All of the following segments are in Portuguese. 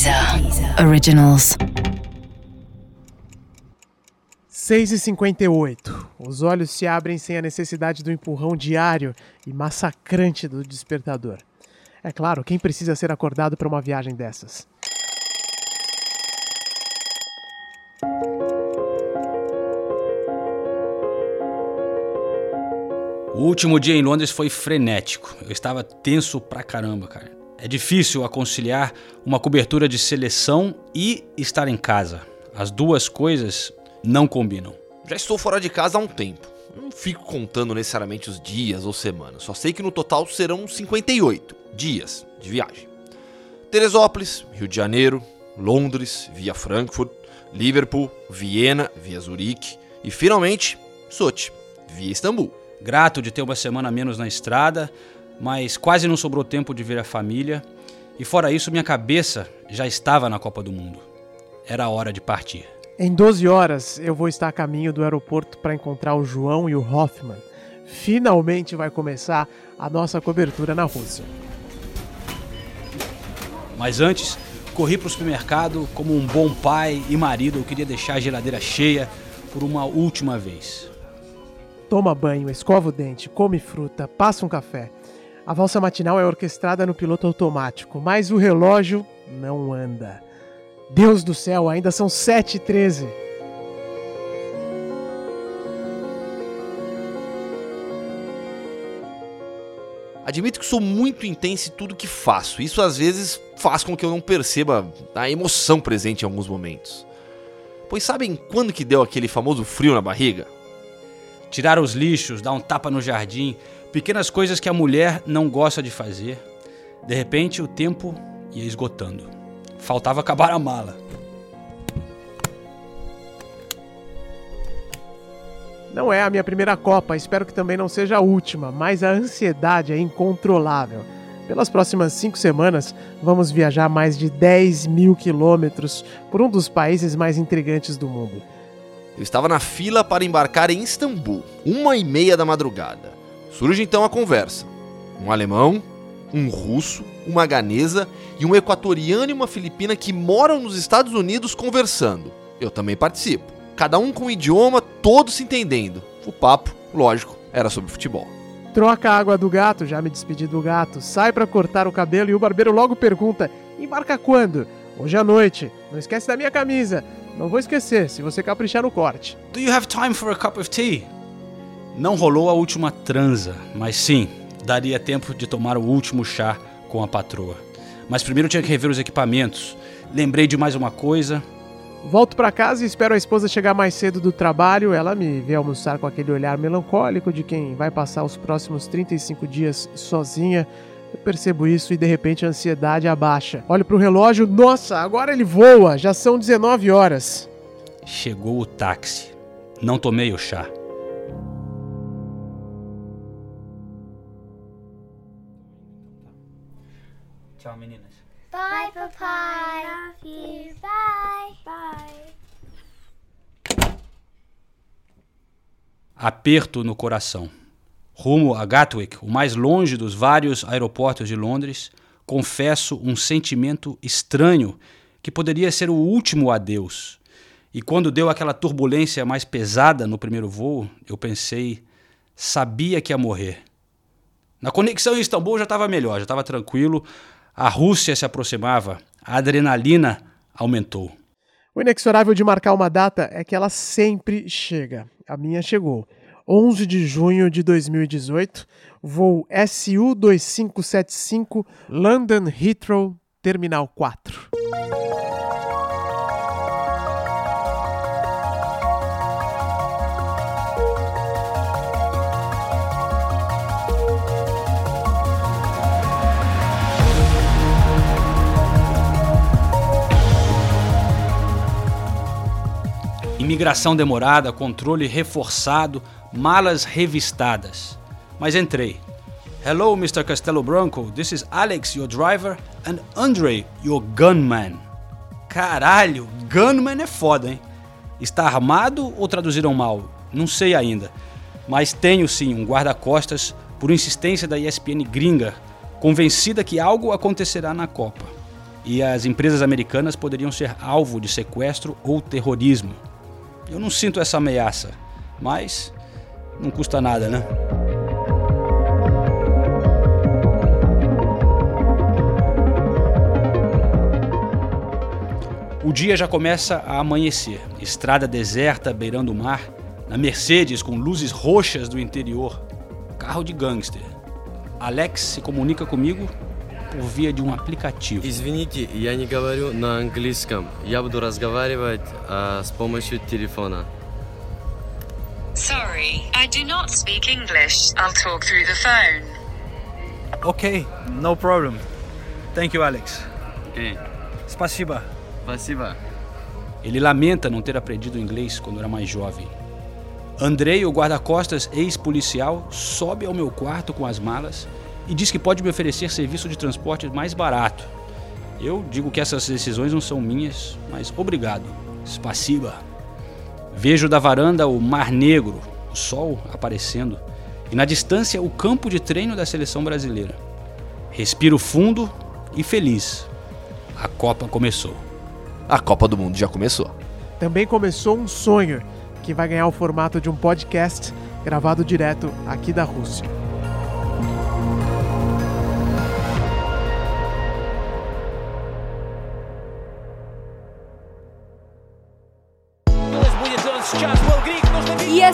Deezer Originals. 6h58. Os olhos se abrem sem a necessidade do empurrão diário e massacrante do despertador. É claro, quem precisa ser acordado para uma viagem dessas? O último dia em Londres foi frenético. Eu estava tenso pra caramba, cara. É difícil conciliar uma cobertura de seleção e estar em casa. As duas coisas não combinam. Já estou fora de casa há um tempo. Não fico contando necessariamente os dias ou semanas. Só sei que no total serão 58 dias de viagem. Teresópolis, Rio de Janeiro, Londres, via Frankfurt, Liverpool, Viena, via Zurique e finalmente Sochi, via Istambul. Grato de ter uma semana menos na estrada, mas quase não sobrou tempo de ver a família. E fora isso, minha cabeça já estava na Copa do Mundo. Era hora de partir. Em 12 horas eu vou estar a caminho do aeroporto para encontrar o João e o Hoffman. Finalmente vai começar a nossa cobertura na Rússia. Mas antes, corri para o supermercado como um bom pai e marido. Eu queria deixar a geladeira cheia por uma última vez. Toma banho, escova o dente, come fruta, passa um café. A valsa matinal é orquestrada no piloto automático, mas o relógio não anda. Deus do céu, ainda são 7h13. Admito que sou muito intenso em tudo que faço. Isso às vezes faz com que eu não perceba a emoção presente em alguns momentos. Pois sabem quando que deu aquele famoso frio na barriga? Tirar os lixos, dar um tapa no jardim, pequenas coisas que a mulher não gosta de fazer. De repente o tempo ia esgotando. Faltava acabar a mala. Não é a minha primeira Copa, espero que também não seja a última, mas a ansiedade é incontrolável. Pelas próximas cinco semanas, vamos viajar mais de 10 mil quilômetros por um dos países mais intrigantes do mundo. Eu estava na fila para embarcar em Istambul, uma e meia da madrugada. Surge então a conversa. Um alemão, um russo, uma ganesa e um equatoriano e uma filipina que moram nos Estados Unidos conversando. Eu também participo. Cada um com um idioma, todos se entendendo. O papo, lógico, era sobre futebol. Troca a água do gato, já me despedi do gato. Sai para cortar o cabelo e o barbeiro logo pergunta: embarca quando? Hoje à noite. Não esquece da minha camisa. Não vou esquecer, se você caprichar no corte. Do you have time for a cup of tea? Não rolou a última transa, mas sim, daria tempo de tomar o último chá com a patroa. Mas primeiro tinha que rever os equipamentos. Lembrei de mais uma coisa. Volto para casa e espero a esposa chegar mais cedo do trabalho. Ela me vê almoçar com aquele olhar melancólico de quem vai passar os próximos 35 dias sozinha. Eu percebo isso e de repente a ansiedade abaixa. Olho pro relógio, nossa, agora ele voa, já são 19 horas. Chegou o táxi. Não tomei o chá. Tchau, meninas. Bye, papai. Love you. Bye. Bye. Aperto no coração. Rumo a Gatwick, o mais longe dos vários aeroportos de Londres, confesso um sentimento estranho que poderia ser o último adeus. E quando deu aquela turbulência mais pesada no primeiro voo, eu pensei, sabia que ia morrer. Na conexão em Istambul já estava melhor, já estava tranquilo. A Rússia se aproximava, a adrenalina aumentou. O inexorável de marcar uma data é que ela sempre chega. A minha chegou. 11 de junho de 2018, voo SU 2575 London Heathrow, Terminal 4. Imigração demorada, controle reforçado, malas revistadas. Mas entrei. Hello, Mr. Castelo Branco. This is Alex, your driver, and Andre, your gunman. Caralho, gunman é foda, hein? Está armado ou traduziram mal? Não sei ainda. Mas tenho sim um guarda-costas por insistência da ESPN gringa, convencida que algo acontecerá na Copa. e as empresas americanas poderiam ser alvo de sequestro ou terrorismo. Eu não sinto essa ameaça, mas não custa nada, né? O dia já começa a amanhecer. Estrada deserta beirando o mar, na Mercedes com luzes roxas do interior. Carro de gangster. Alex se comunica comigo por via de um aplicativo. Извините, я не говорю на английском. Я буду разговаривать а, с помощью телефона. Sorry, I do not speak English. I'll talk through the phone. Ok, no problem. Thank you, Alex. Ok. Spasiba. Спасибо. Ele lamenta não ter aprendido inglês quando era mais jovem. Andrei, o guarda-costas ex-policial, sobe ao meu quarto com as malas e diz que pode me oferecer serviço de transporte mais barato. Eu digo que essas decisões não são minhas, mas obrigado. Spasiba. Vejo da varanda o Mar Negro, o sol aparecendo, e na distância o campo de treino da seleção brasileira. Respiro fundo e feliz. A Copa começou. A Copa do Mundo já começou. Também começou um sonho que vai ganhar o formato de um podcast gravado direto aqui da Rússia.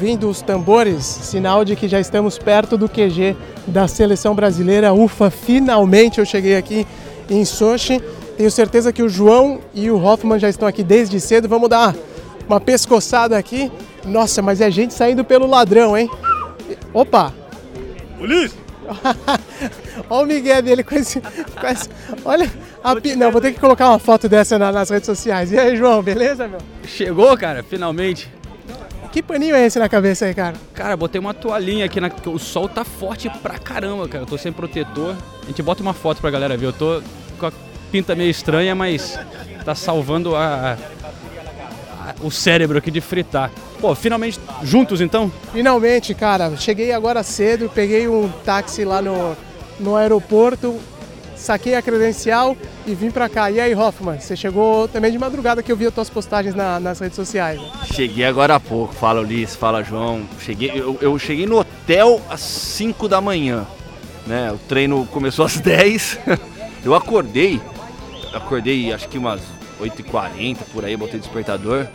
Ouvindo os tambores, sinal de que já estamos perto do QG da seleção brasileira. Ufa, finalmente eu cheguei aqui em Sochi. Tenho certeza que o João e o Hoffman já estão aqui desde cedo. Vamos dar uma pescoçada aqui. Nossa, mas é gente saindo pelo ladrão, hein? Opa! Ulisses! Olha o Miguel dele com esse. Com esse olha. A, pi- não, vou ter que colocar uma foto dessa na- nas redes sociais. E aí, João, beleza, meu? Chegou, cara, finalmente. Que paninho é esse na cabeça aí, cara? Cara, botei uma toalhinha aqui, na... porque o sol tá forte pra caramba, cara. Eu tô sem protetor. A gente bota uma foto pra galera ver. Eu tô com a pinta meio estranha, mas tá salvando a... a- o cérebro aqui de fritar. Pô, finalmente juntos então? Finalmente, cara, cheguei agora cedo, peguei um táxi lá no, no aeroporto, saquei a credencial e vim pra cá. E aí, Hoffman, você chegou também de madrugada que eu vi as tuas postagens na- nas redes sociais. né? Cheguei agora há pouco, fala Ulisses, fala João. Cheguei, eu, eu cheguei no hotel às 5 da manhã. Né? O treino começou às 10. Eu acordei, acordei acho que umas 8h40 por aí, botei despertador.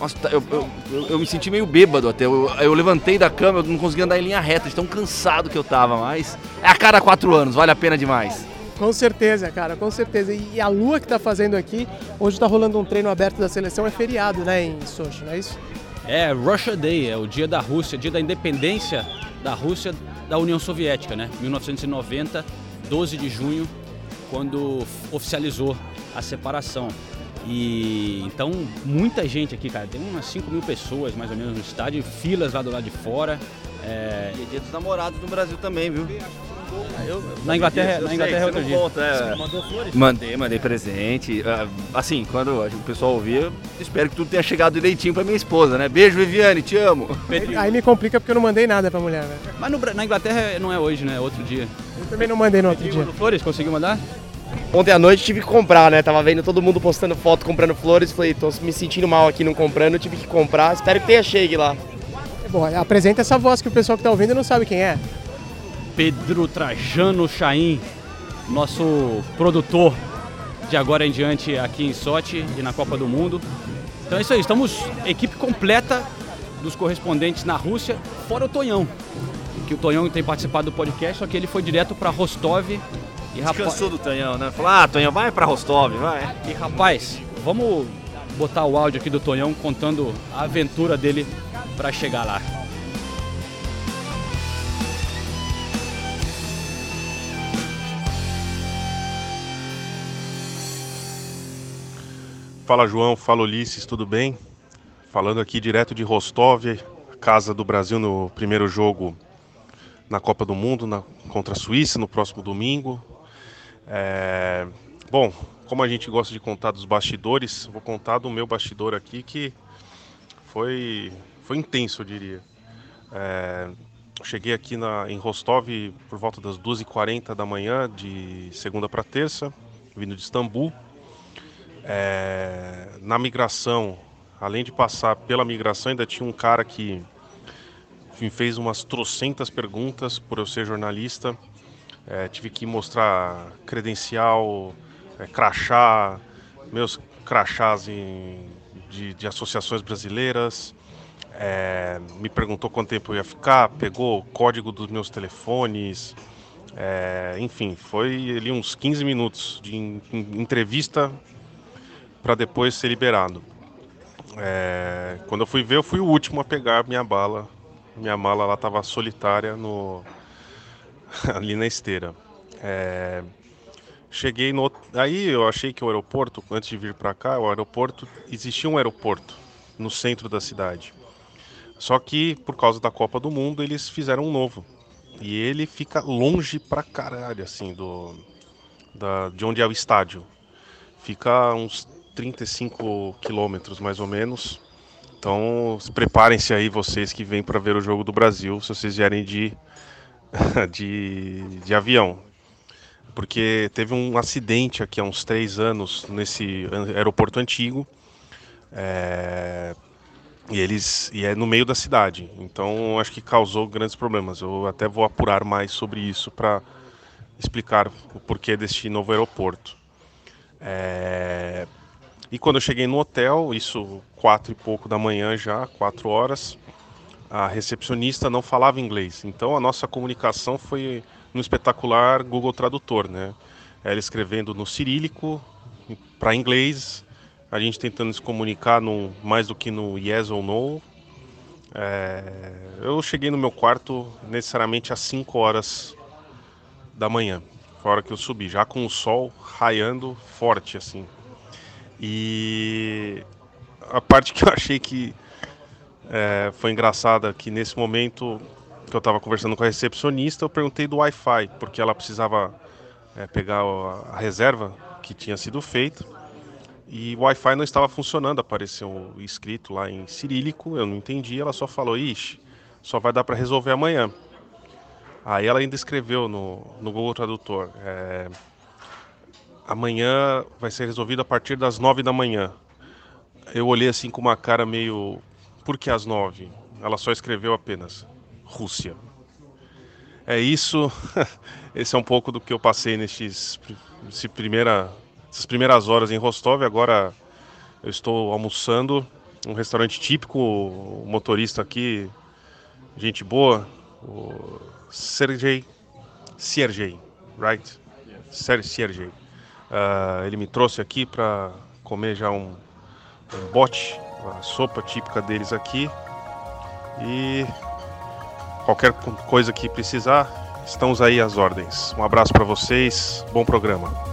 Nossa, tá- eu, eu, eu- me senti meio bêbado até. Eu, eu levantei da cama, eu não conseguia andar em linha reta, de tão cansado que eu tava, mas é a cada quatro anos, vale a pena demais. Com certeza, cara, com certeza. E a lua que tá fazendo aqui, hoje tá rolando um treino aberto da seleção, é feriado, né, em Sochi, não é isso? É Russia Day, é o dia da Rússia, dia da independência da Rússia da União Soviética, né? 1990, 12 de junho, quando oficializou a separação. E então muita gente aqui, cara, tem umas 5 mil pessoas mais ou menos no estádio, filas lá do lado de fora. É, E é dia dos namorados no Brasil também, viu? Na Inglaterra, Eu na Inglaterra é outro dia. é. Você mandou flores? Mandei, mandei presente. Ah, Assim, quando o pessoal ouvir, espero que tudo tenha chegado direitinho pra minha esposa, né? Beijo, Viviane, te amo. Aí me complica porque eu não mandei nada pra mulher, né? Mas no na Inglaterra não é hoje, né? É outro dia. Eu também não mandei no outro dia. Flores? Conseguiu mandar? Ontem à noite tive que comprar, né? Tava vendo todo mundo postando foto comprando flores. Falei, tô me sentindo mal aqui não comprando, tive que comprar. Espero que tenha chegue lá. Bom, apresenta essa voz que o pessoal que tá ouvindo não sabe quem é. Pedro Trajano Chaim, nosso produtor de agora em diante aqui em Sochi e na Copa do Mundo. Então é isso aí, estamos equipe completa dos correspondentes na Rússia, fora o Tonhão. Que o Tonhão tem participado do podcast, só que ele foi direto para Rostov e rapaz, Descansou do Tonhão, né? Falou, ah, Tonhão, vai pra Rostov, vai. e rapaz, vamos botar o áudio aqui do Tonhão contando a aventura dele para chegar lá. Fala João, fala Ulisses, tudo bem? Falando aqui direto de Rostov, casa do Brasil no primeiro jogo na Copa do Mundo na, contra a Suíça no próximo domingo. É, bom, como a gente gosta de contar dos bastidores, vou contar do meu bastidor aqui que foi, foi intenso, eu diria. É, cheguei aqui na, em Rostov por volta das 2h40 da manhã, de segunda para terça, vindo de Istambul. É, na migração, além de passar pela migração, ainda tinha um cara que me fez umas trocentas perguntas por eu ser jornalista. É, tive que mostrar credencial, é, crachá, meus crachás em, de, de associações brasileiras. É, me perguntou quanto tempo eu ia ficar, pegou o código dos meus telefones. É, enfim, foi ali uns 15 minutos de entrevista para depois ser liberado. É, quando eu fui ver, eu fui o último a pegar minha bala. Minha mala lá estava solitária no ali na esteira. É, cheguei no aí eu achei que o aeroporto antes de vir para cá, o aeroporto existia um aeroporto no centro da cidade. Só que por causa da Copa do Mundo eles fizeram um novo e ele fica longe pra caralho assim do da, de onde é o estádio. Fica uns 35 quilômetros mais ou menos. Então, preparem-se aí vocês que vêm para ver o jogo do Brasil, se vocês vierem de, de, de avião. Porque teve um acidente aqui há uns três anos nesse aeroporto antigo. É, e eles e é no meio da cidade. Então acho que causou grandes problemas. Eu até vou apurar mais sobre isso para explicar o porquê deste novo aeroporto. É, e quando eu cheguei no hotel, isso quatro e pouco da manhã já, quatro horas, a recepcionista não falava inglês. Então a nossa comunicação foi no espetacular Google Tradutor, né? Ela escrevendo no cirílico para inglês, a gente tentando se comunicar no, mais do que no yes ou no. É, eu cheguei no meu quarto necessariamente às 5 horas da manhã, fora que eu subi, já com o sol raiando forte assim. E a parte que eu achei que é, foi engraçada que nesse momento que eu estava conversando com a recepcionista, eu perguntei do Wi-Fi, porque ela precisava é, pegar a reserva que tinha sido feita. E o Wi-Fi não estava funcionando, apareceu escrito lá em cirílico, eu não entendi, ela só falou, ixi, só vai dar para resolver amanhã. Aí ela ainda escreveu no, no Google Tradutor, é, amanhã vai ser resolvido a partir das nove da manhã. Eu olhei assim com uma cara meio. Por que às nove? Ela só escreveu apenas Rússia. É isso. Esse é um pouco do que eu passei nesses, nesse primeira, essas primeiras horas em Rostov. Agora eu estou almoçando. Um restaurante típico, o motorista aqui, gente boa, o Sergei Sergei, right? Sergei. Uh, ele me trouxe aqui para comer já um, um bote, a sopa típica deles aqui. E qualquer coisa que precisar, estamos aí às ordens. Um abraço para vocês, bom programa.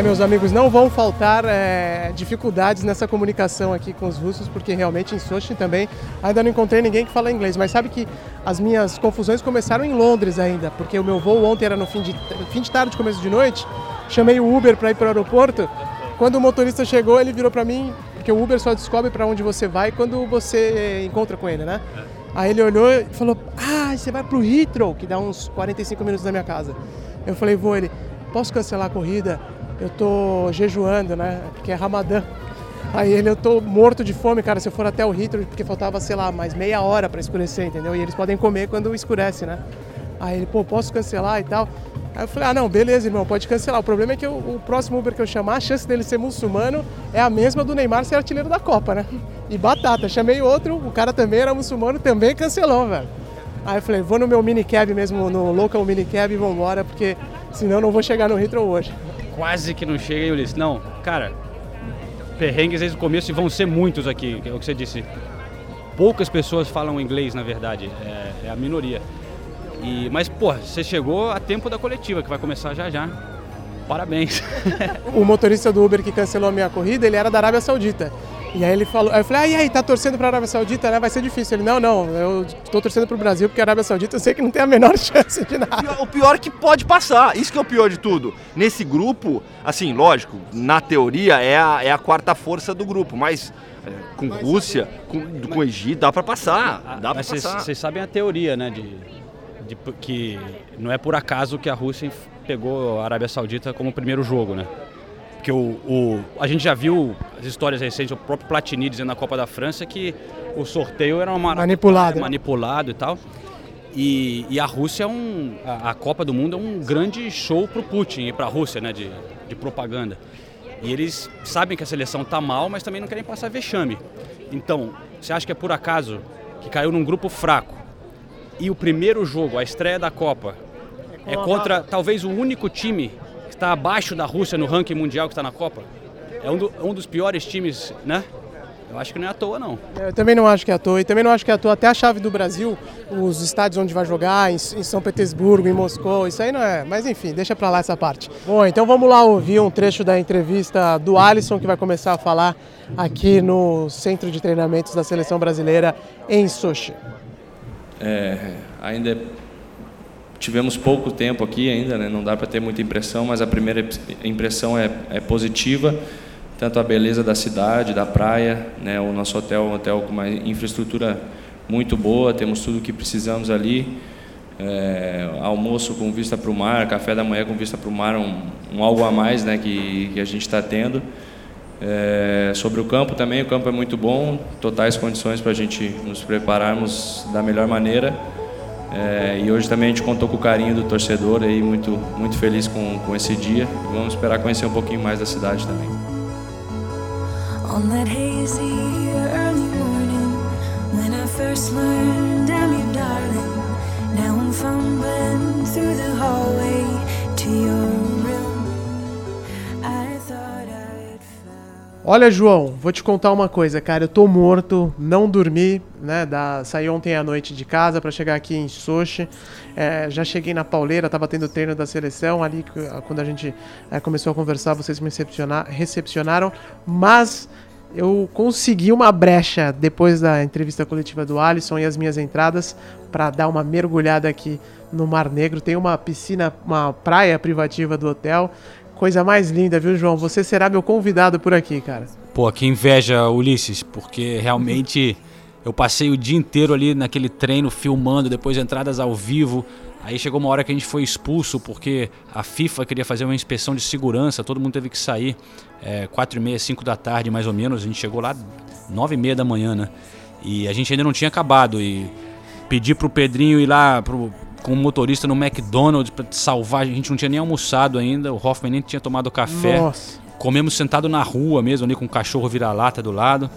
É, meus amigos, não vão faltar é, dificuldades nessa comunicação aqui com os russos, porque realmente em Sochi também ainda não encontrei ninguém que fala inglês. Mas sabe que as minhas confusões começaram em Londres ainda, porque o meu voo ontem era no fim de, fim de tarde, começo de noite. Chamei o Uber para ir para o aeroporto. Quando o motorista chegou, ele virou para mim, porque o Uber só descobre para onde você vai quando você encontra com ele, né? Aí ele olhou e falou: Ah, você vai para o Heathrow, que dá uns 45 minutos da minha casa. Eu falei: Vou. Ele, posso cancelar a corrida? Eu tô jejuando, né? Porque é Ramadã. Aí ele, eu tô morto de fome, cara, se eu for até o Hitler, porque faltava, sei lá, mais meia hora para escurecer, entendeu? E eles podem comer quando escurece, né? Aí ele, pô, posso cancelar e tal? Aí eu falei, ah, não, beleza, irmão, pode cancelar. O problema é que eu, o próximo Uber que eu chamar, a chance dele ser muçulmano é a mesma do Neymar ser artilheiro da Copa, né? E batata. Chamei outro, o cara também era muçulmano, também cancelou, velho. Aí eu falei, vou no meu minicab mesmo, no local minicab e vambora, porque senão não vou chegar no Heathrow hoje. Quase que não chega, hein, Ulisses? Não, cara, perrengues desde o começo e vão ser muitos aqui, é o que você disse. Poucas pessoas falam inglês, na verdade, é, é a minoria. E, mas, pô, você chegou a tempo da coletiva, que vai começar já já. Parabéns. o motorista do Uber que cancelou a minha corrida, ele era da Arábia Saudita. E aí ele falou, aí eu falei, ah, e aí, tá torcendo pra Arábia Saudita, né? Vai ser difícil. Ele, não, não, eu tô torcendo pro Brasil, porque a Arábia Saudita eu sei que não tem a menor chance de nada. O pior é que pode passar, isso que é o pior de tudo. Nesse grupo, assim, lógico, na teoria é a, é a quarta força do grupo, mas é, com Rússia, com, com Egito, dá pra passar, dá pra passar. Vocês sabem a teoria, né, de, de, que não é por acaso que a Rússia pegou a Arábia Saudita como primeiro jogo, né? Porque o, o, a gente já viu as histórias recentes, o próprio Platini dizendo na Copa da França que o sorteio era uma, manipulado, manipulado e tal. E, e a Rússia é um. A, a, Copa do Mundo é um grande show para o Putin e para a Rússia, né? De, de propaganda. E eles sabem que a seleção tá mal, mas também não querem passar vexame. Então, você acha que é por acaso que caiu num grupo fraco e o primeiro jogo, a estreia da Copa, é contra talvez o único time está abaixo da Rússia no ranking mundial que está na Copa. É um, do, um, dos piores times, né? Eu acho que não é à toa, não. Eu também não acho que é à toa. E também não acho que é à toa. Até a chave do Brasil, os estádios onde vai jogar, em, em São Petersburgo, em Moscou, isso aí não é. Mas enfim, deixa pra lá essa parte. Bom, então vamos lá ouvir um trecho da entrevista do Alisson, que vai começar a falar aqui no Centro de Treinamentos da Seleção Brasileira em Sochi. É, ainda é Tivemos pouco tempo aqui ainda, né? não dá para ter muita impressão, mas a primeira impressão é, é, positiva. Tanto a beleza da cidade, da praia, né? o nosso hotel é um hotel com uma infraestrutura muito boa, temos tudo o que precisamos ali. É, almoço com vista para o mar, café da manhã com vista para o mar, um, um, algo a mais né? que, que a gente está tendo. É, sobre o campo também, o campo é muito bom, totais condições para a gente nos prepararmos da melhor maneira. É, e hoje também a gente contou com o carinho do torcedor aí, muito, muito feliz com, com esse dia. Vamos esperar conhecer um pouquinho mais da cidade também. On that hazy early morning when I first learned I'm your darling Now I'm fumbling through the hallway to your Olha, João, vou te contar uma coisa, cara. Eu tô morto, não dormi, né? Da... Saí ontem à noite de casa para chegar aqui em Sochi. É, já cheguei na pauleira, tava tendo treino da seleção ali. Quando a gente é, começou a conversar, vocês me recepcionaram. Mas eu consegui uma brecha depois da entrevista coletiva do Alisson e as minhas entradas para dar uma mergulhada aqui no Mar Negro. Tem uma piscina, uma praia privativa do hotel. Coisa mais linda, viu, João? Você será meu convidado por aqui, cara. Pô, que inveja, Ulisses, porque realmente eu passei o dia inteiro ali naquele treino filmando, depois entradas ao vivo. Aí chegou uma hora que a gente foi expulso porque a FIFA queria fazer uma inspeção de segurança, todo mundo teve que sair é, 4 e meia, 5 da tarde mais ou menos. A gente chegou lá 9 e meia da manhã, né? E a gente ainda não tinha acabado. E pedi pro Pedrinho ir lá pro, com o motorista no McDonald's para salvar. A gente não tinha nem almoçado ainda, o Hoffman nem tinha tomado café. Nossa. Comemos sentado na rua mesmo, ali com o cachorro vira-lata do lado.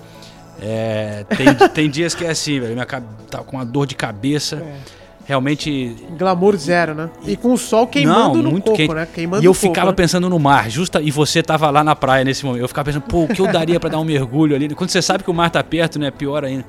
É, tem, tem dias que é assim, velho. Minha tá com uma dor de cabeça. É. Realmente. Glamour zero, né? E com o sol queimando não, muito coco, quente. né? Queimando e eu coco, ficava né? pensando no mar, justa, e você tava lá na praia nesse momento. Eu ficava pensando, pô, o que eu daria para dar um mergulho ali? Quando você sabe que o mar tá perto, né? Pior ainda.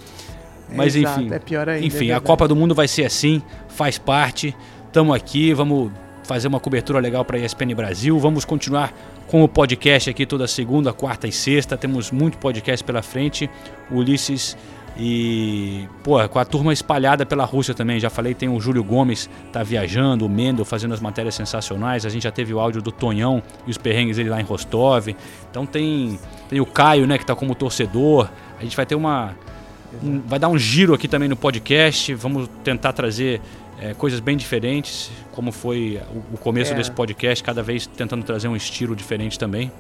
Mas Exato, enfim. É pior ainda, enfim, é a Copa do Mundo vai ser assim, faz parte. Estamos aqui, vamos fazer uma cobertura legal para a ESPN Brasil. Vamos continuar com o podcast aqui toda segunda, quarta e sexta. Temos muito podcast pela frente. Ulisses e, pô, com a turma espalhada pela Rússia também. Já falei, tem o Júlio Gomes, tá viajando, o Mendel fazendo as matérias sensacionais. A gente já teve o áudio do Tonhão e os perrengues dele lá em Rostov. Então tem, tem o Caio, né, que tá como torcedor. A gente vai ter uma um, vai dar um giro aqui também no podcast. Vamos tentar trazer é, coisas bem diferentes, como foi o, o começo é. desse podcast, cada vez tentando trazer um estilo diferente também.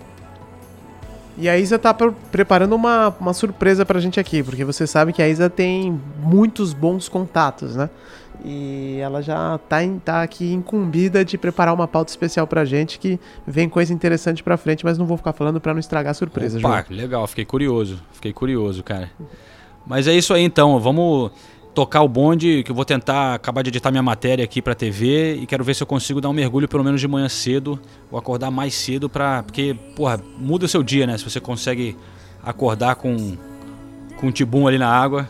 E a Isa tá preparando uma, uma surpresa pra gente aqui, porque você sabe que a Isa tem muitos bons contatos, né? E ela já tá, em, tá aqui incumbida de preparar uma pauta especial pra gente que vem coisa interessante pra frente, mas não vou ficar falando pra não estragar a surpresa, Opa, João. legal, fiquei curioso. Fiquei curioso, cara. Mas é isso aí então, vamos tocar o bonde, que eu vou tentar acabar de editar minha matéria aqui pra TV e quero ver se eu consigo dar um mergulho pelo menos de manhã cedo, ou acordar mais cedo pra. Porque, porra, muda o seu dia, né? Se você consegue acordar com, com um tibum ali na água,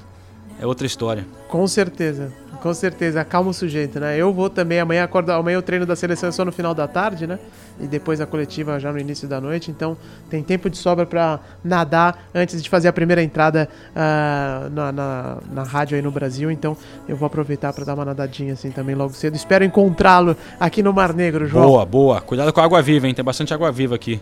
é outra história. Com certeza, com certeza. Acalma o sujeito, né? Eu vou também amanhã acordar. Amanhã o treino da seleção é só no final da tarde, né? E depois a coletiva já no início da noite. Então tem tempo de sobra pra nadar antes de fazer a primeira entrada ah, na, na, na rádio aí no Brasil. Então eu vou aproveitar pra dar uma nadadinha assim também logo cedo. Espero encontrá-lo aqui no Mar Negro, João. Boa, boa. Cuidado com a água viva, hein? Tem bastante água viva aqui.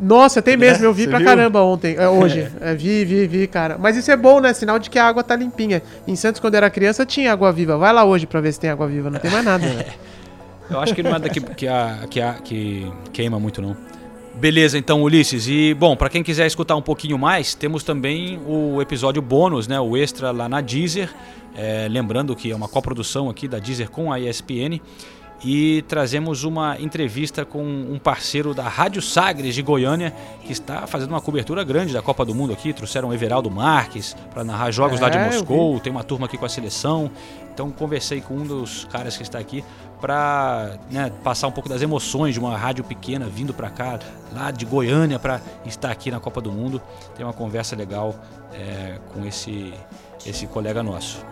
Nossa, tem mesmo, eu vi pra viu? caramba ontem, é, hoje. É, vi, vi, vi, cara. Mas isso é bom, né? Sinal de que a água tá limpinha. Em Santos, quando eu era criança, tinha água viva. Vai lá hoje pra ver se tem água viva, não tem mais nada. né? Eu acho que não é daqui que, a, que, a, que queima muito, não. Beleza, então, Ulisses. E, bom, pra quem quiser escutar um pouquinho mais, temos também o episódio bônus, né? O extra lá na Deezer. É, lembrando que é uma coprodução aqui da Deezer com a ESPN. E trazemos uma entrevista com um parceiro da Rádio Sagres de Goiânia, que está fazendo uma cobertura grande da Copa do Mundo aqui. Trouxeram o Everaldo Marques para narrar jogos lá de É, Moscou. Tem uma turma aqui com a seleção. Então conversei com um dos caras que está aqui para passar um pouco das emoções de uma rádio pequena vindo para cá, lá de Goiânia, para estar aqui na Copa do Mundo. Tem uma conversa legal é, com esse, esse colega nosso.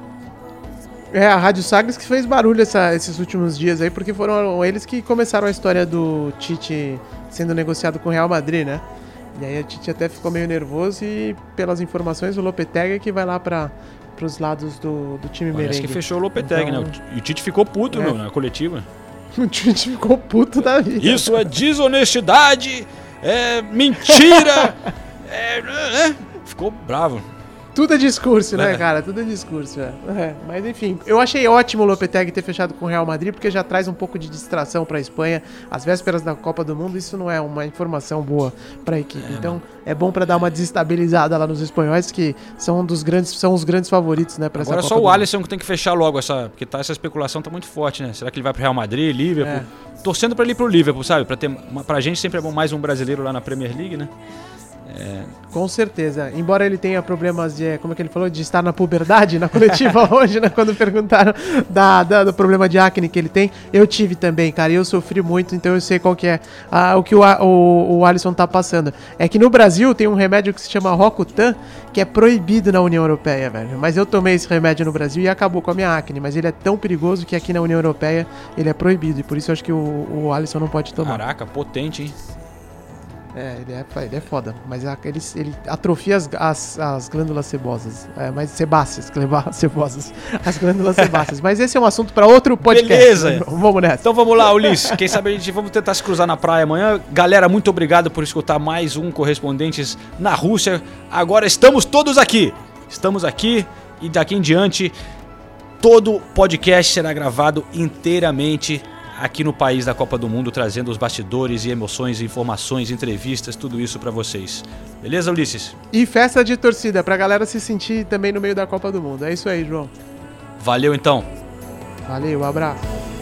É, a Rádio Sagres que fez barulho essa- esses últimos dias aí, porque foram eles que começaram a história do Tite sendo negociado com o Real Madrid, né? E aí o Tite até ficou meio nervoso e, pelas informações, o Lopetegui que vai lá para os lados do, do time Parece merengue. que fechou o Lopetegui, Então, né? E o Tite ficou puto É. meu, na coletiva. O Tite ficou puto da vida. Isso é desonestidade, é mentira, é, é, ficou bravo. Tudo é discurso, né, É. cara? Tudo é discurso, é. É, Mas enfim, eu achei ótimo o Lopetegui ter fechado com o Real Madrid, porque já traz um pouco de distração pra Espanha. Às vésperas da Copa do Mundo, isso não é uma informação boa pra equipe. então, é bom pra dar uma desestabilizada lá nos espanhóis, que são um dos grandes, são os grandes favoritos, né, pra Agora é essa só Copa o Alisson que tem que fechar logo essa, porque tá essa especulação tá muito forte, né? Será que ele vai pro Real Madrid, Liverpool? Torcendo pra ele ir pro Liverpool, sabe? Para ter uma, pra gente sempre é bom mais um brasileiro lá na Premier League, né? É, Com certeza. Embora ele tenha problemas de, como é que ele falou, de estar na puberdade, na coletiva hoje, né? Quando perguntaram da, da- do problema de acne que ele tem, eu tive também, cara. E eu sofri muito, então eu sei qual que é ah, o que o, o, o Alisson tá passando. É que no Brasil tem um remédio que se chama Rocutan, que é proibido na União Europeia, velho. Mas eu tomei esse remédio no Brasil e acabou com a minha acne. Mas ele é tão perigoso que aqui na União Europeia ele é proibido. E por isso eu acho que o, o Alisson não pode tomar. caraca, potente, hein? É, ele é, ele é foda. Mas ele, ele atrofia as, as, as glândulas sebosas. É, mas sebáceas, sebosas. As glândulas sebáceas. Mas esse é um assunto pra outro podcast. Beleza. Vamos nessa. Então vamos lá, Ulisses. Quem sabe a gente vamos tentar se cruzar na praia amanhã. Galera, muito obrigado por escutar mais um Correspondentes na Rússia. Agora estamos todos aqui. Estamos aqui e daqui em diante todo podcast será gravado inteiramente aqui no país da Copa do Mundo, trazendo os bastidores e emoções, informações, entrevistas, tudo isso pra vocês. Beleza, Ulisses? E festa de torcida, pra galera se sentir também no meio da Copa do Mundo. É isso aí, João. Valeu então. Valeu, um abraço.